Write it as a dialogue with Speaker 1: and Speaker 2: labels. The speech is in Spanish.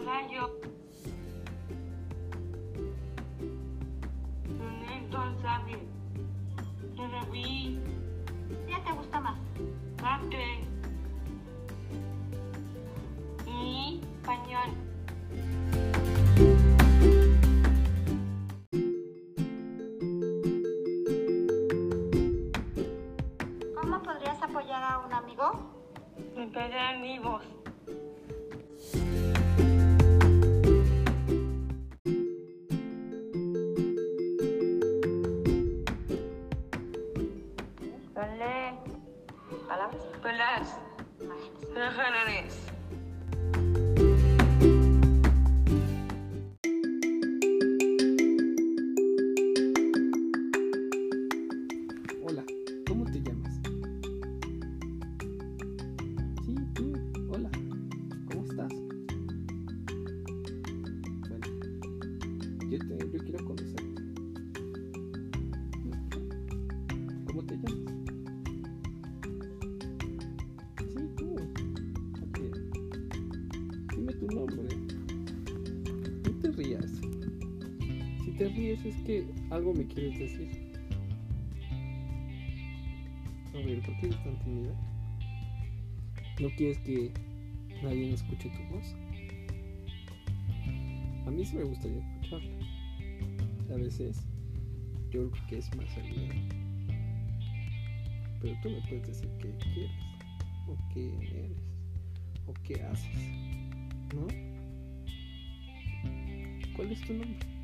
Speaker 1: verdad yo entonces sabe pero vi ya te gusta más. Mate. Y pañol
Speaker 2: ¿Cómo podrías apoyar a un amigo?
Speaker 1: Me Encontrar amigos.
Speaker 2: Ponle palabras.
Speaker 1: Imágenes.
Speaker 3: Hola, ¿cómo te llamas? Sí. Hola, ¿cómo estás? Bueno, yo, te, quiero conocerte. Nombre. No te rías. Si te ríes es que algo me quieres decir. A ver, ¿por qué eres tan tímida? ¿No quieres que nadie escuche tu voz? A mí sí me gustaría escucharla. A veces yo creo que es más miedo. Pero tú me puedes decir qué quieres, o qué eres, o qué haces, ¿no? ¿Cuál es tu nombre?